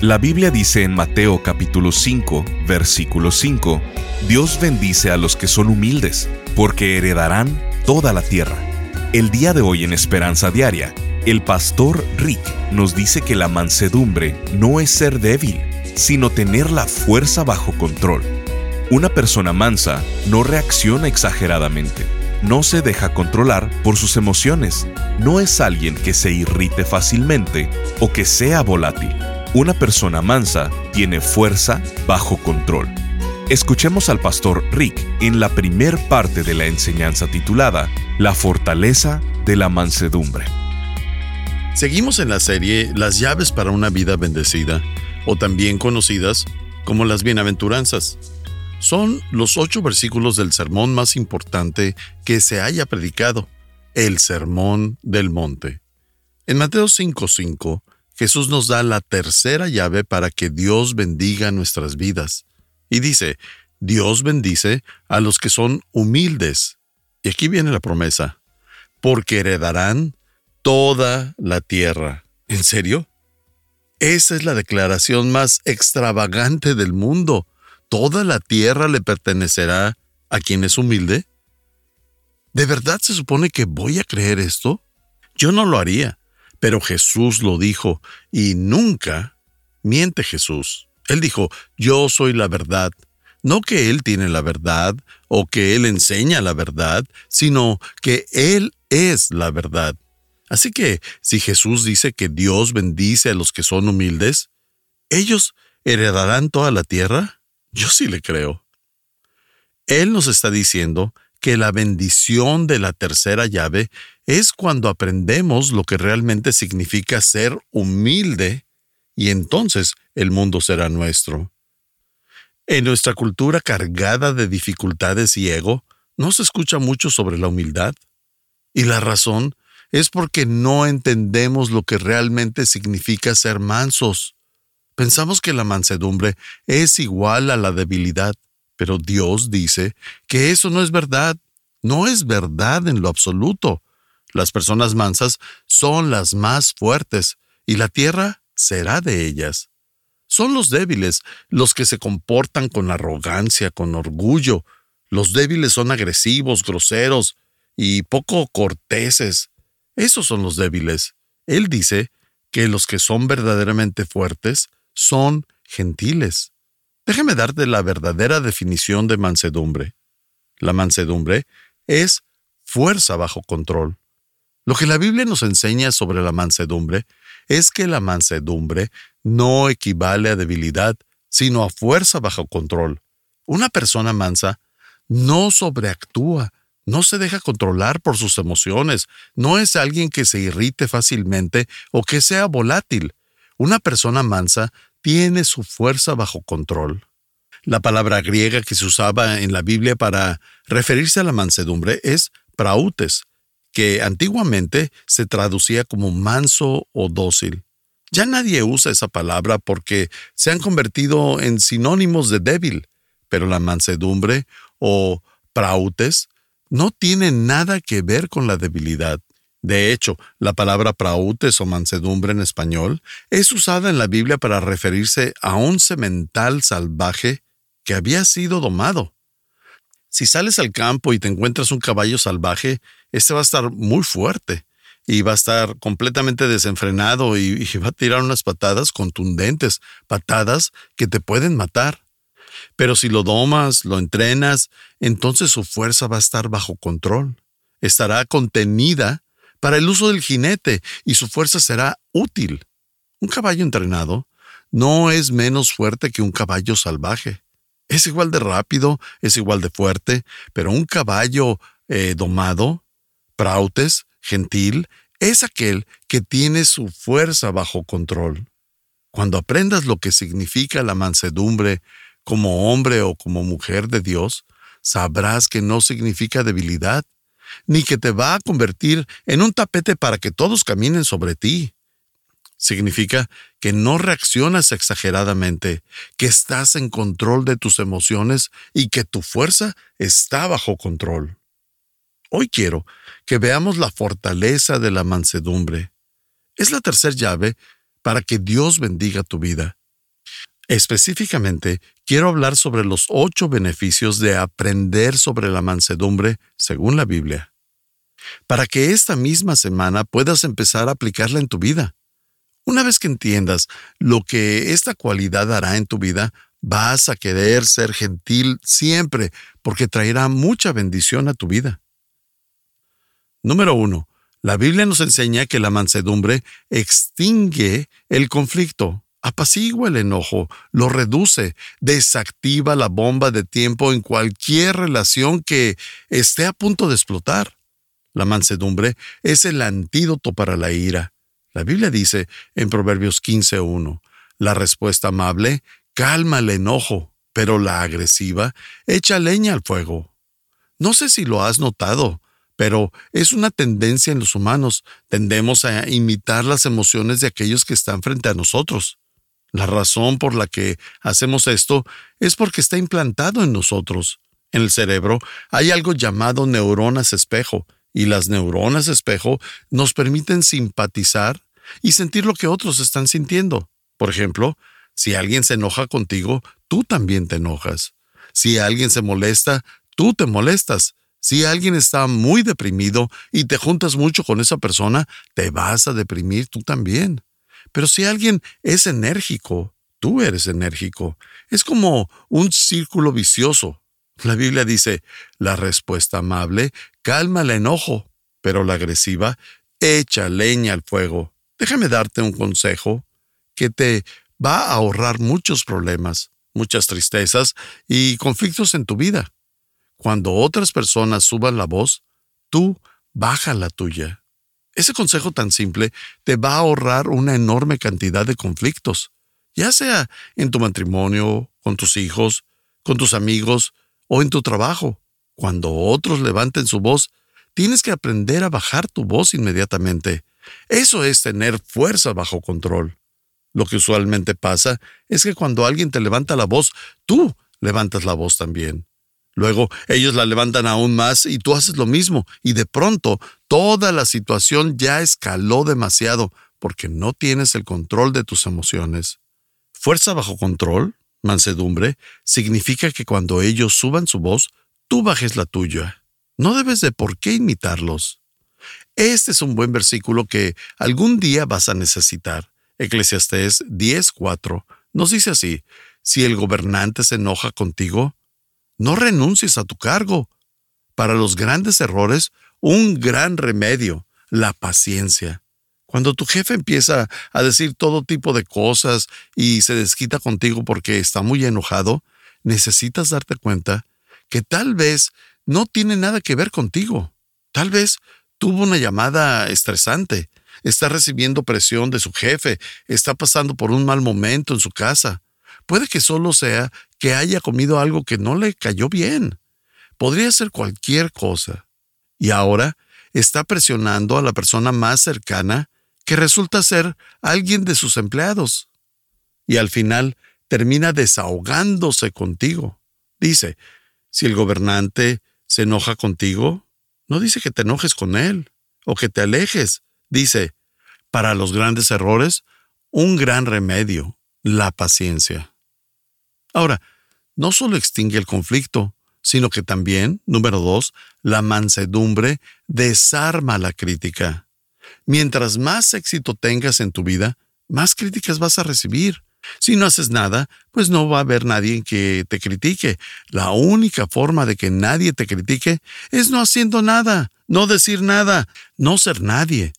La Biblia dice en Mateo capítulo 5, versículo 5, Dios bendice a los que son humildes, porque heredarán toda la tierra. El día de hoy en Esperanza Diaria, el pastor Rick nos dice que la mansedumbre no es ser débil, sino tener la fuerza bajo control. Una persona mansa no reacciona exageradamente, no se deja controlar por sus emociones, no es alguien que se irrite fácilmente o que sea volátil una persona mansa tiene fuerza bajo control. Escuchemos al pastor Rick en la primer parte de la enseñanza titulada La fortaleza de la mansedumbre. Seguimos en la serie Las llaves para una vida bendecida, o también conocidas como las bienaventuranzas. Son los ocho versículos del sermón más importante que se haya predicado, el Sermón del Monte. En Mateo 5:5 Jesús nos da la tercera llave para que Dios bendiga nuestras vidas. Y dice, Dios bendice a los que son humildes. Y aquí viene la promesa, porque heredarán toda la tierra. ¿En serio? Esa es la declaración más extravagante del mundo. ¿Toda la tierra le pertenecerá a quien es humilde? ¿De verdad se supone que voy a creer esto? Yo no lo haría. Pero Jesús lo dijo, y nunca miente Jesús. Él dijo, yo soy la verdad. No que Él tiene la verdad o que Él enseña la verdad, sino que Él es la verdad. Así que si Jesús dice que Dios bendice a los que son humildes, ¿ellos heredarán toda la tierra? Yo sí le creo. Él nos está diciendo que la bendición de la tercera llave es cuando aprendemos lo que realmente significa ser humilde y entonces el mundo será nuestro. En nuestra cultura cargada de dificultades y ego, no se escucha mucho sobre la humildad. Y la razón es porque no entendemos lo que realmente significa ser mansos. Pensamos que la mansedumbre es igual a la debilidad. Pero Dios dice que eso no es verdad. No es verdad en lo absoluto. Las personas mansas son las más fuertes y la tierra será de ellas. Son los débiles los que se comportan con arrogancia, con orgullo. Los débiles son agresivos, groseros y poco corteses. Esos son los débiles. Él dice que los que son verdaderamente fuertes son gentiles. Déjame darte la verdadera definición de mansedumbre. La mansedumbre es fuerza bajo control. Lo que la Biblia nos enseña sobre la mansedumbre es que la mansedumbre no equivale a debilidad, sino a fuerza bajo control. Una persona mansa no sobreactúa, no se deja controlar por sus emociones, no es alguien que se irrite fácilmente o que sea volátil. Una persona mansa tiene su fuerza bajo control. La palabra griega que se usaba en la Biblia para referirse a la mansedumbre es prautes, que antiguamente se traducía como manso o dócil. Ya nadie usa esa palabra porque se han convertido en sinónimos de débil, pero la mansedumbre o prautes no tiene nada que ver con la debilidad. De hecho, la palabra prautes o mansedumbre en español es usada en la Biblia para referirse a un semental salvaje que había sido domado. Si sales al campo y te encuentras un caballo salvaje, este va a estar muy fuerte y va a estar completamente desenfrenado y, y, va a tirar unas patadas contundentes, patadas que te pueden matar. Pero si lo domas, lo entrenas, entonces su fuerza va a estar bajo control. Estará contenida para el uso del jinete y su fuerza será útil. Un caballo entrenado no es menos fuerte que un caballo salvaje. Es igual de rápido, es igual de fuerte, pero un caballo eh, domado, prautes, gentil, es aquel que tiene su fuerza bajo control. Cuando aprendas lo que significa la mansedumbre como hombre o como mujer de Dios, sabrás que no significa debilidad, ni que te va a convertir en un tapete para que todos caminen sobre ti. Significa que no reaccionas exageradamente, que estás en control de tus emociones y que tu fuerza está bajo control. Hoy quiero que veamos la fortaleza de la mansedumbre. Es la tercera llave para que Dios bendiga tu vida. Específicamente, quiero hablar sobre los ocho beneficios de aprender sobre la mansedumbre según la Biblia, para que esta misma semana puedas empezar a aplicarla en tu vida. Una vez que entiendas lo que esta cualidad hará en tu vida, vas a querer ser gentil siempre porque traerá mucha bendición a tu vida. Número 1. La Biblia nos enseña que la mansedumbre extingue el conflicto, apacigua el enojo, lo reduce, desactiva la bomba de tiempo en cualquier relación que esté a punto de explotar. La mansedumbre es el antídoto para la ira. La Biblia dice en Proverbios 15.1, la respuesta amable calma el enojo, pero la agresiva echa leña al fuego. No sé si lo has notado, pero es una tendencia en los humanos. Tendemos a imitar las emociones de aquellos que están frente a nosotros. La razón por la que hacemos esto es porque está implantado en nosotros. En el cerebro hay algo llamado neuronas espejo, y las neuronas espejo nos permiten simpatizar y sentir lo que otros están sintiendo. Por ejemplo, si alguien se enoja contigo, tú también te enojas. Si alguien se molesta, tú te molestas. Si alguien está muy deprimido y te juntas mucho con esa persona, te vas a deprimir tú también. Pero si alguien es enérgico, tú eres enérgico. Es como un círculo vicioso. La Biblia dice, la respuesta amable calma el enojo, pero la agresiva echa leña al fuego. Déjame darte un consejo que te va a ahorrar muchos problemas, muchas tristezas y conflictos en tu vida. Cuando otras personas suban la voz, tú baja la tuya. Ese consejo tan simple te va a ahorrar una enorme cantidad de conflictos, ya sea en tu matrimonio, con tus hijos, con tus amigos o en tu trabajo. Cuando otros levanten su voz, tienes que aprender a bajar tu voz inmediatamente. Eso es tener fuerza bajo control. Lo que usualmente pasa es que cuando alguien te levanta la voz, tú levantas la voz también. Luego ellos la levantan aún más y tú haces lo mismo y de pronto toda la situación ya escaló demasiado porque no tienes el control de tus emociones. Fuerza bajo control, mansedumbre, significa que cuando ellos suban su voz, tú bajes la tuya. No debes de por qué imitarlos. Este es un buen versículo que algún día vas a necesitar. Eclesiastés 10:4 nos dice así, si el gobernante se enoja contigo, no renuncies a tu cargo. Para los grandes errores, un gran remedio, la paciencia. Cuando tu jefe empieza a decir todo tipo de cosas y se desquita contigo porque está muy enojado, necesitas darte cuenta que tal vez no tiene nada que ver contigo. Tal vez tuvo una llamada estresante, está recibiendo presión de su jefe, está pasando por un mal momento en su casa. Puede que solo sea que haya comido algo que no le cayó bien. Podría ser cualquier cosa. Y ahora está presionando a la persona más cercana que resulta ser alguien de sus empleados. Y al final termina desahogándose contigo. Dice, si el gobernante se enoja contigo, no dice que te enojes con él o que te alejes. Dice, para los grandes errores, un gran remedio, la paciencia. Ahora, no solo extingue el conflicto, sino que también, número dos, la mansedumbre desarma la crítica. Mientras más éxito tengas en tu vida, más críticas vas a recibir. Si no haces nada, pues no va a haber nadie que te critique. La única forma de que nadie te critique es no haciendo nada, no decir nada, no ser nadie.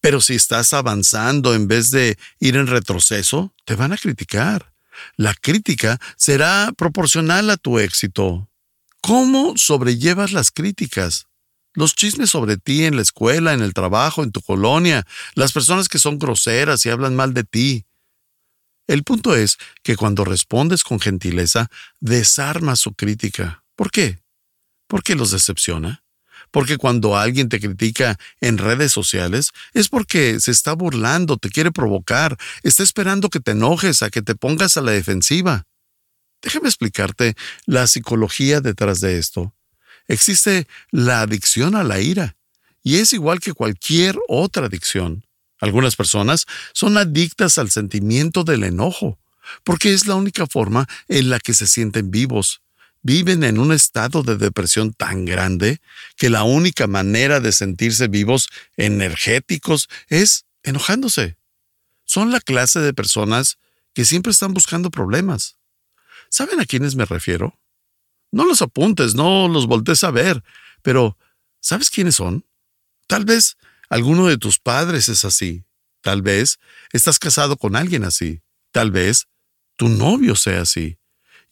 Pero si estás avanzando en vez de ir en retroceso, te van a criticar. La crítica será proporcional a tu éxito. ¿Cómo sobrellevas las críticas? Los chismes sobre ti en la escuela, en el trabajo, en tu colonia, las personas que son groseras y hablan mal de ti. El punto es que cuando respondes con gentileza, desarmas su crítica. ¿Por qué? Porque los decepciona. Porque cuando alguien te critica en redes sociales es porque se está burlando, te quiere provocar, está esperando que te enojes, a que te pongas a la defensiva. Déjame explicarte la psicología detrás de esto. Existe la adicción a la ira, y es igual que cualquier otra adicción. Algunas personas son adictas al sentimiento del enojo, porque es la única forma en la que se sienten vivos. Viven en un estado de depresión tan grande que la única manera de sentirse vivos, energéticos, es enojándose. Son la clase de personas que siempre están buscando problemas. ¿Saben a quiénes me refiero? No los apuntes, no los voltees a ver, pero ¿sabes quiénes son? Tal vez alguno de tus padres es así. Tal vez estás casado con alguien así. Tal vez tu novio sea así.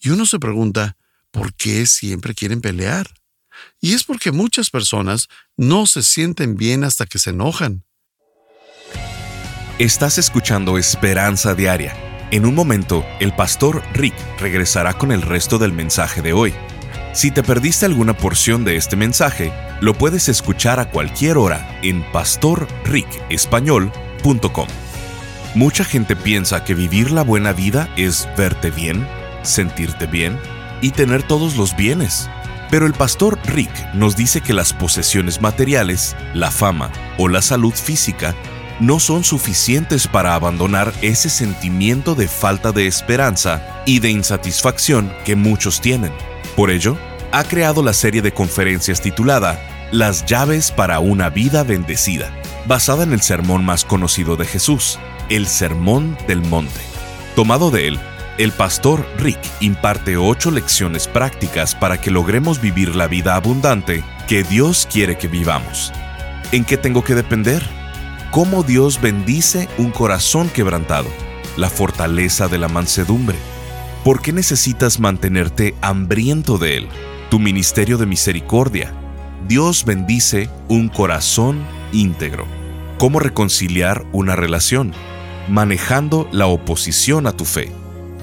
Y uno se pregunta, ¿por qué siempre quieren pelear? Y es porque muchas personas no se sienten bien hasta que se enojan. Estás escuchando Esperanza Diaria. En un momento, el pastor Rick regresará con el resto del mensaje de hoy. Si te perdiste alguna porción de este mensaje, lo puedes escuchar a cualquier hora en pastorricespañol.com. Mucha gente piensa que vivir la buena vida es verte bien, sentirte bien y tener todos los bienes. Pero el pastor Rick nos dice que las posesiones materiales, la fama o la salud física no son suficientes para abandonar ese sentimiento de falta de esperanza y de insatisfacción que muchos tienen. Por ello, ha creado la serie de conferencias titulada Las llaves para una vida bendecida, basada en el sermón más conocido de Jesús, el Sermón del Monte. Tomado de él, el pastor Rick imparte ocho lecciones prácticas para que logremos vivir la vida abundante que Dios quiere que vivamos. ¿En qué tengo que depender? ¿Cómo Dios bendice un corazón quebrantado? La fortaleza de la mansedumbre ¿Por qué necesitas mantenerte hambriento de Él? Tu ministerio de misericordia. Dios bendice un corazón íntegro. ¿Cómo reconciliar una relación? Manejando la oposición a tu fe.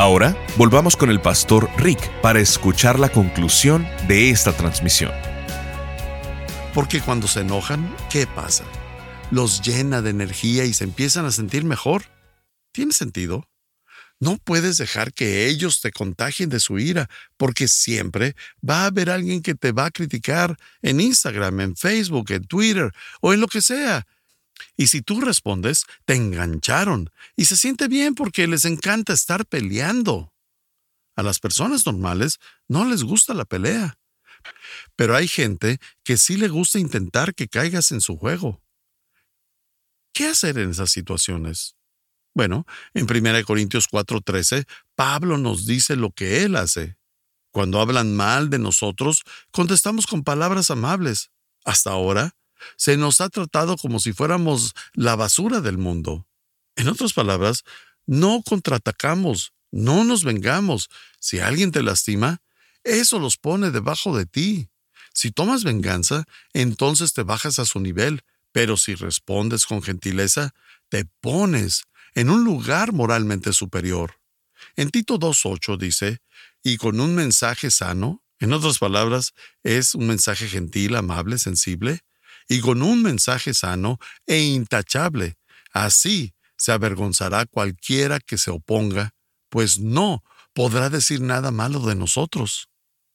Ahora, volvamos con el pastor Rick para escuchar la conclusión de esta transmisión. Porque cuando se enojan, ¿qué pasa? Los llena de energía y se empiezan a sentir mejor. ¿Tiene sentido? No puedes dejar que ellos te contagien de su ira, porque siempre va a haber alguien que te va a criticar en Instagram, en Facebook, en Twitter o en lo que sea. Y si tú respondes, te engancharon y se siente bien porque les encanta estar peleando. A las personas normales no les gusta la pelea. Pero hay gente que sí le gusta intentar que caigas en su juego. ¿Qué hacer en esas situaciones? Bueno, en 1 Corintios 4:13, Pablo nos dice lo que él hace. Cuando hablan mal de nosotros, contestamos con palabras amables. Hasta ahora, se nos ha tratado como si fuéramos la basura del mundo. En otras palabras, no contraatacamos, no nos vengamos. Si alguien te lastima, eso los pone debajo de ti. Si tomas venganza, entonces te bajas a su nivel, pero si respondes con gentileza, te pones en un lugar moralmente superior. En Tito 2.8 dice, y con un mensaje sano, en otras palabras, es un mensaje gentil, amable, sensible, y con un mensaje sano e intachable. Así se avergonzará cualquiera que se oponga, pues no podrá decir nada malo de nosotros.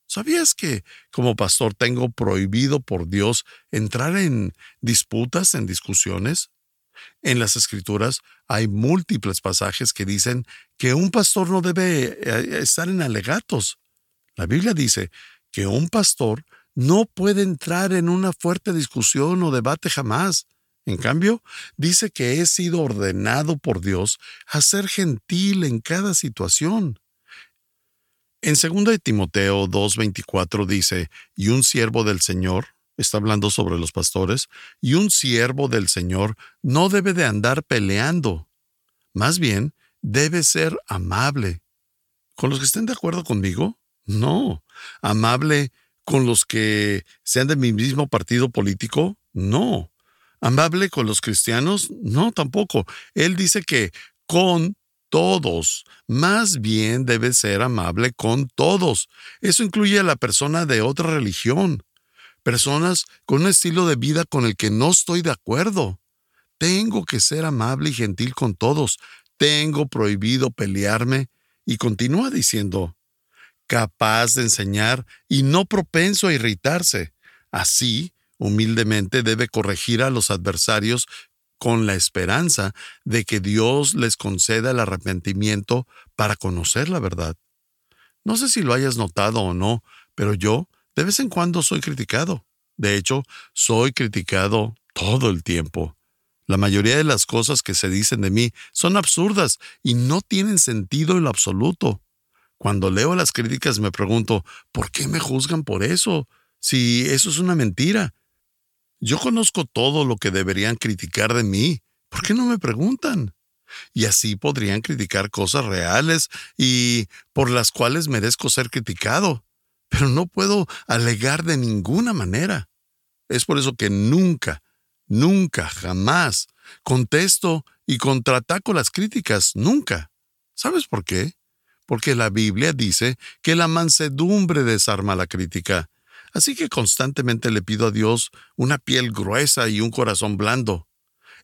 ¿Sabías que como pastor tengo prohibido por Dios entrar en disputas, en discusiones? En las escrituras hay múltiples pasajes que dicen que un pastor no debe eh, estar en alegatos. La Biblia dice que un pastor no puede entrar en una fuerte discusión o debate jamás. En cambio, dice que he sido ordenado por Dios a ser gentil en cada situación. En 2 Timoteo 2:24 dice, y un siervo del Señor, está hablando sobre los pastores, y un siervo del Señor no debe de andar peleando, más bien debe ser amable. ¿Con los que estén de acuerdo conmigo? No. ¿Amable con los que sean de mi mismo partido político? No. ¿Amable con los cristianos? No, tampoco. Él dice que con todos. Más bien debe ser amable con todos. Eso incluye a la persona de otra religión. Personas con un estilo de vida con el que no estoy de acuerdo. Tengo que ser amable y gentil con todos. Tengo prohibido pelearme. Y continúa diciendo, capaz de enseñar y no propenso a irritarse. Así, humildemente debe corregir a los adversarios con la esperanza de que Dios les conceda el arrepentimiento para conocer la verdad. No sé si lo hayas notado o no, pero yo de vez en cuando soy criticado. De hecho, soy criticado todo el tiempo. La mayoría de las cosas que se dicen de mí son absurdas y no tienen sentido en lo absoluto. Cuando leo las críticas me pregunto, ¿por qué me juzgan por eso? Si eso es una mentira. Yo conozco todo lo que deberían criticar de mí. ¿Por qué no me preguntan? Y así podrían criticar cosas reales y por las cuales merezco ser criticado. Pero no puedo alegar de ninguna manera. Es por eso que nunca, nunca, jamás contesto y contraataco las críticas, nunca. ¿Sabes por qué? Porque la Biblia dice que la mansedumbre desarma la crítica Así que constantemente le pido a Dios una piel gruesa y un corazón blando.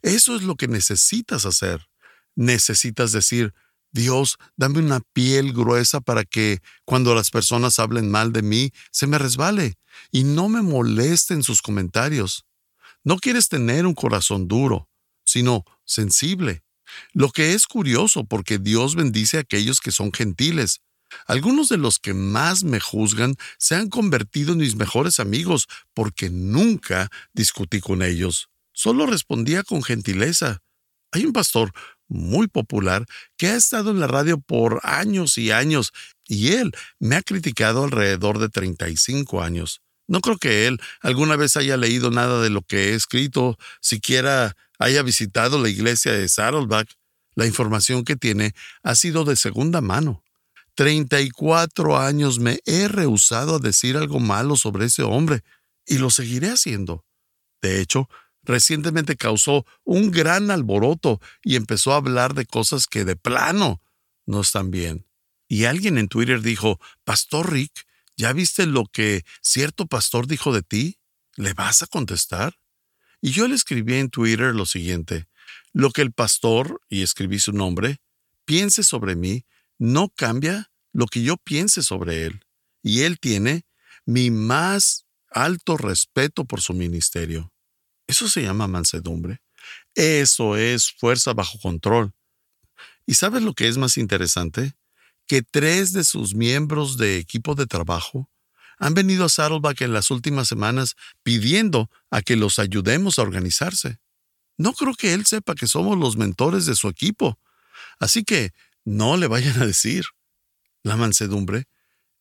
Eso es lo que necesitas hacer. Necesitas decir, Dios, dame una piel gruesa para que cuando las personas hablen mal de mí, se me resbale y no me molesten sus comentarios. No quieres tener un corazón duro, sino sensible. Lo que es curioso porque Dios bendice a aquellos que son gentiles, algunos de los que más me juzgan se han convertido en mis mejores amigos porque nunca discutí con ellos. Solo respondía con gentileza. Hay un pastor muy popular que ha estado en la radio por años y años y él me ha criticado alrededor de 35 años. No creo que él alguna vez haya leído nada de lo que he escrito, siquiera haya visitado la iglesia de Saddleback. La información que tiene ha sido de segunda mano. 34 años me he rehusado a decir algo malo sobre ese hombre y lo seguiré haciendo. De hecho, recientemente causó un gran alboroto y empezó a hablar de cosas que de plano no están bien. Y alguien en Twitter dijo, Pastor Rick, ¿ya viste lo que cierto pastor dijo de ti? ¿Le vas a contestar? Y yo le escribí en Twitter lo siguiente, lo que el pastor, y escribí su nombre, piense sobre mí no cambia lo que yo piense sobre él, y él tiene mi más alto respeto por su ministerio. Eso se llama mansedumbre. Eso es fuerza bajo control. ¿Y sabes lo que es más interesante? Que tres de sus miembros de equipo de trabajo han venido a Saddleback en las últimas semanas pidiendo a que los ayudemos a organizarse. No creo que él sepa que somos los mentores de su equipo. Así que no le vayan a decir. La mansedumbre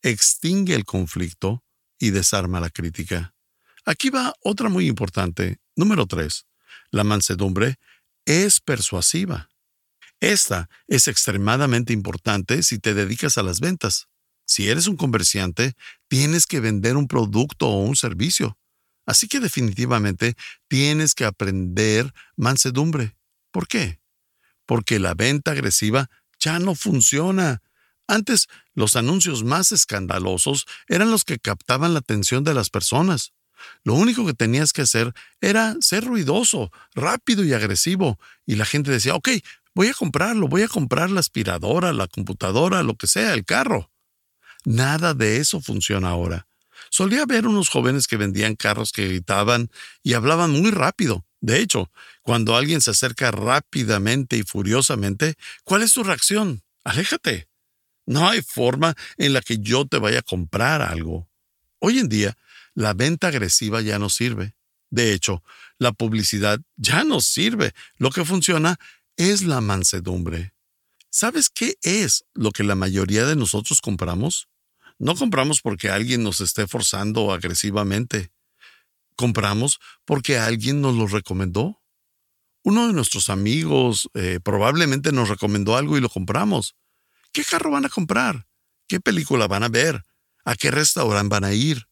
extingue el conflicto y desarma la crítica. Aquí va otra muy importante. Número 3. La mansedumbre es persuasiva. Esta es extremadamente importante si te dedicas a las ventas. Si eres un comerciante, tienes que vender un producto o un servicio. Así que definitivamente tienes que aprender mansedumbre. ¿Por qué? Porque la venta agresiva ya no funciona. Antes, los anuncios más escandalosos eran los que captaban la atención de las personas. Lo único que tenías que hacer era ser ruidoso, rápido y agresivo, y la gente decía, ok, voy a comprarlo, voy a comprar la aspiradora, la computadora, lo que sea, el carro. Nada de eso funciona ahora. Solía ver unos jóvenes que vendían carros que gritaban y hablaban muy rápido. De hecho, cuando alguien se acerca rápidamente y furiosamente, ¿cuál es tu reacción? Aléjate. No hay forma en la que yo te vaya a comprar algo. Hoy en día, la venta agresiva ya no sirve. De hecho, la publicidad ya no sirve. Lo que funciona es la mansedumbre. ¿Sabes qué es lo que la mayoría de nosotros compramos? No compramos porque alguien nos esté forzando agresivamente. Compramos porque alguien nos lo recomendó. Uno de nuestros amigos eh, probablemente nos recomendó algo y lo compramos. ¿Qué carro van a comprar? ¿Qué película van a ver? ¿A qué restaurante van a ir?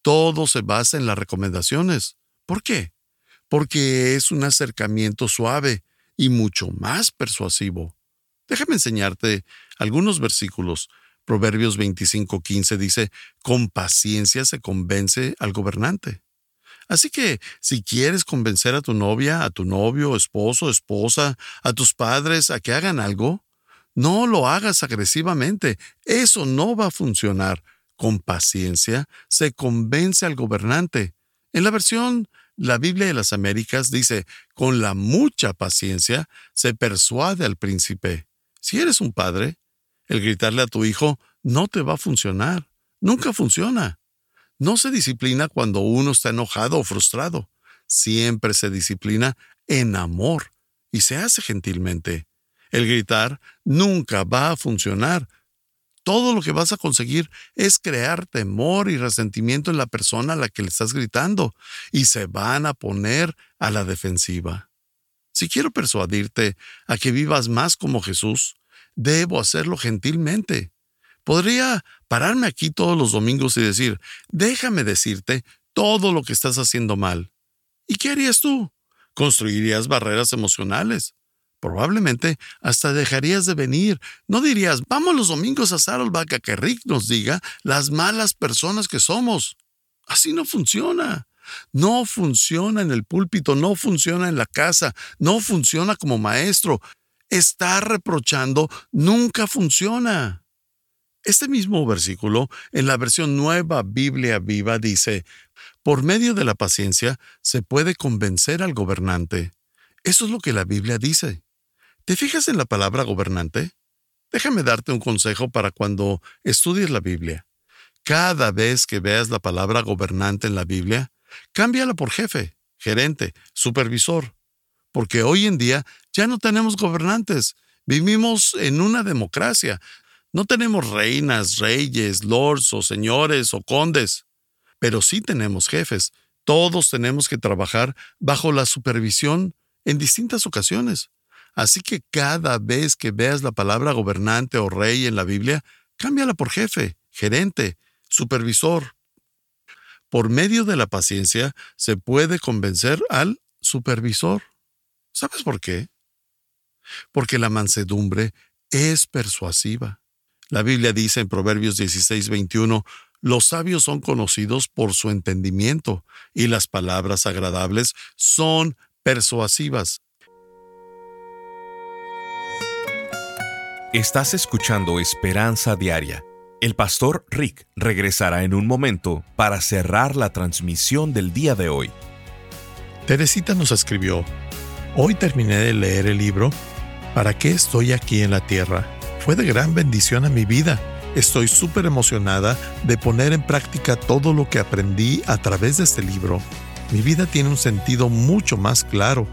Todo se basa en las recomendaciones. ¿Por qué? Porque es un acercamiento suave y mucho más persuasivo. Déjame enseñarte algunos versículos. Proverbios 25:15 dice, con paciencia se convence al gobernante. Así que si quieres convencer a tu novia, a tu novio, esposo, esposa, a tus padres a que hagan algo, no lo hagas agresivamente. Eso no va a funcionar. Con paciencia se convence al gobernante. En la versión La Biblia de las Américas dice, con la mucha paciencia se persuade al príncipe. Si eres un padre, el gritarle a tu hijo no te va a funcionar. Nunca funciona. No se disciplina cuando uno está enojado o frustrado. Siempre se disciplina en amor y se hace gentilmente. El gritar nunca va a funcionar. Todo lo que vas a conseguir es crear temor y resentimiento en la persona a la que le estás gritando y se van a poner a la defensiva. Si quiero persuadirte a que vivas más como Jesús, debo hacerlo gentilmente. Podría pararme aquí todos los domingos y decir, déjame decirte todo lo que estás haciendo mal. ¿Y qué harías tú? Construirías barreras emocionales. Probablemente hasta dejarías de venir. No dirías, vamos los domingos a Saddleback a que Rick nos diga las malas personas que somos. Así no funciona. No funciona en el púlpito, no funciona en la casa, no funciona como maestro. Estar reprochando nunca funciona. Este mismo versículo, en la versión nueva Biblia viva, dice, por medio de la paciencia se puede convencer al gobernante. Eso es lo que la Biblia dice. ¿Te fijas en la palabra gobernante? Déjame darte un consejo para cuando estudies la Biblia. Cada vez que veas la palabra gobernante en la Biblia, Cámbiala por jefe, gerente, supervisor. Porque hoy en día ya no tenemos gobernantes. Vivimos en una democracia. No tenemos reinas, reyes, lords o señores o condes. Pero sí tenemos jefes. Todos tenemos que trabajar bajo la supervisión en distintas ocasiones. Así que cada vez que veas la palabra gobernante o rey en la Biblia, cámbiala por jefe, gerente, supervisor, por medio de la paciencia se puede convencer al supervisor. ¿Sabes por qué? Porque la mansedumbre es persuasiva. La Biblia dice en Proverbios 16, 21, los sabios son conocidos por su entendimiento y las palabras agradables son persuasivas. Estás escuchando Esperanza Diaria el pastor Rick regresará en un momento para cerrar la transmisión del día de hoy. Teresita nos escribió, hoy terminé de leer el libro ¿Para qué estoy aquí en la tierra? Fue de gran bendición a mi vida. Estoy súper emocionada de poner en práctica todo lo que aprendí a través de este libro. Mi vida tiene un sentido mucho más claro.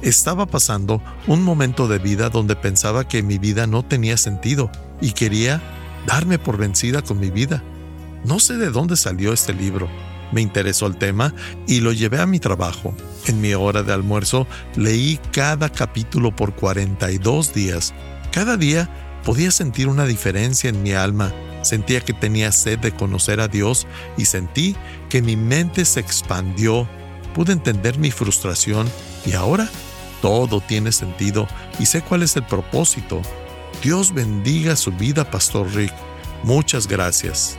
Estaba pasando un momento de vida donde pensaba que mi vida no tenía sentido y quería darme por vencida con mi vida. No sé de dónde salió este libro. Me interesó el tema y lo llevé a mi trabajo. En mi hora de almuerzo leí cada capítulo por 42 días. Cada día podía sentir una diferencia en mi alma. Sentía que tenía sed de conocer a Dios y sentí que mi mente se expandió. Pude entender mi frustración y ahora todo tiene sentido y sé cuál es el propósito Dios bendiga su vida, Pastor Rick. Muchas gracias.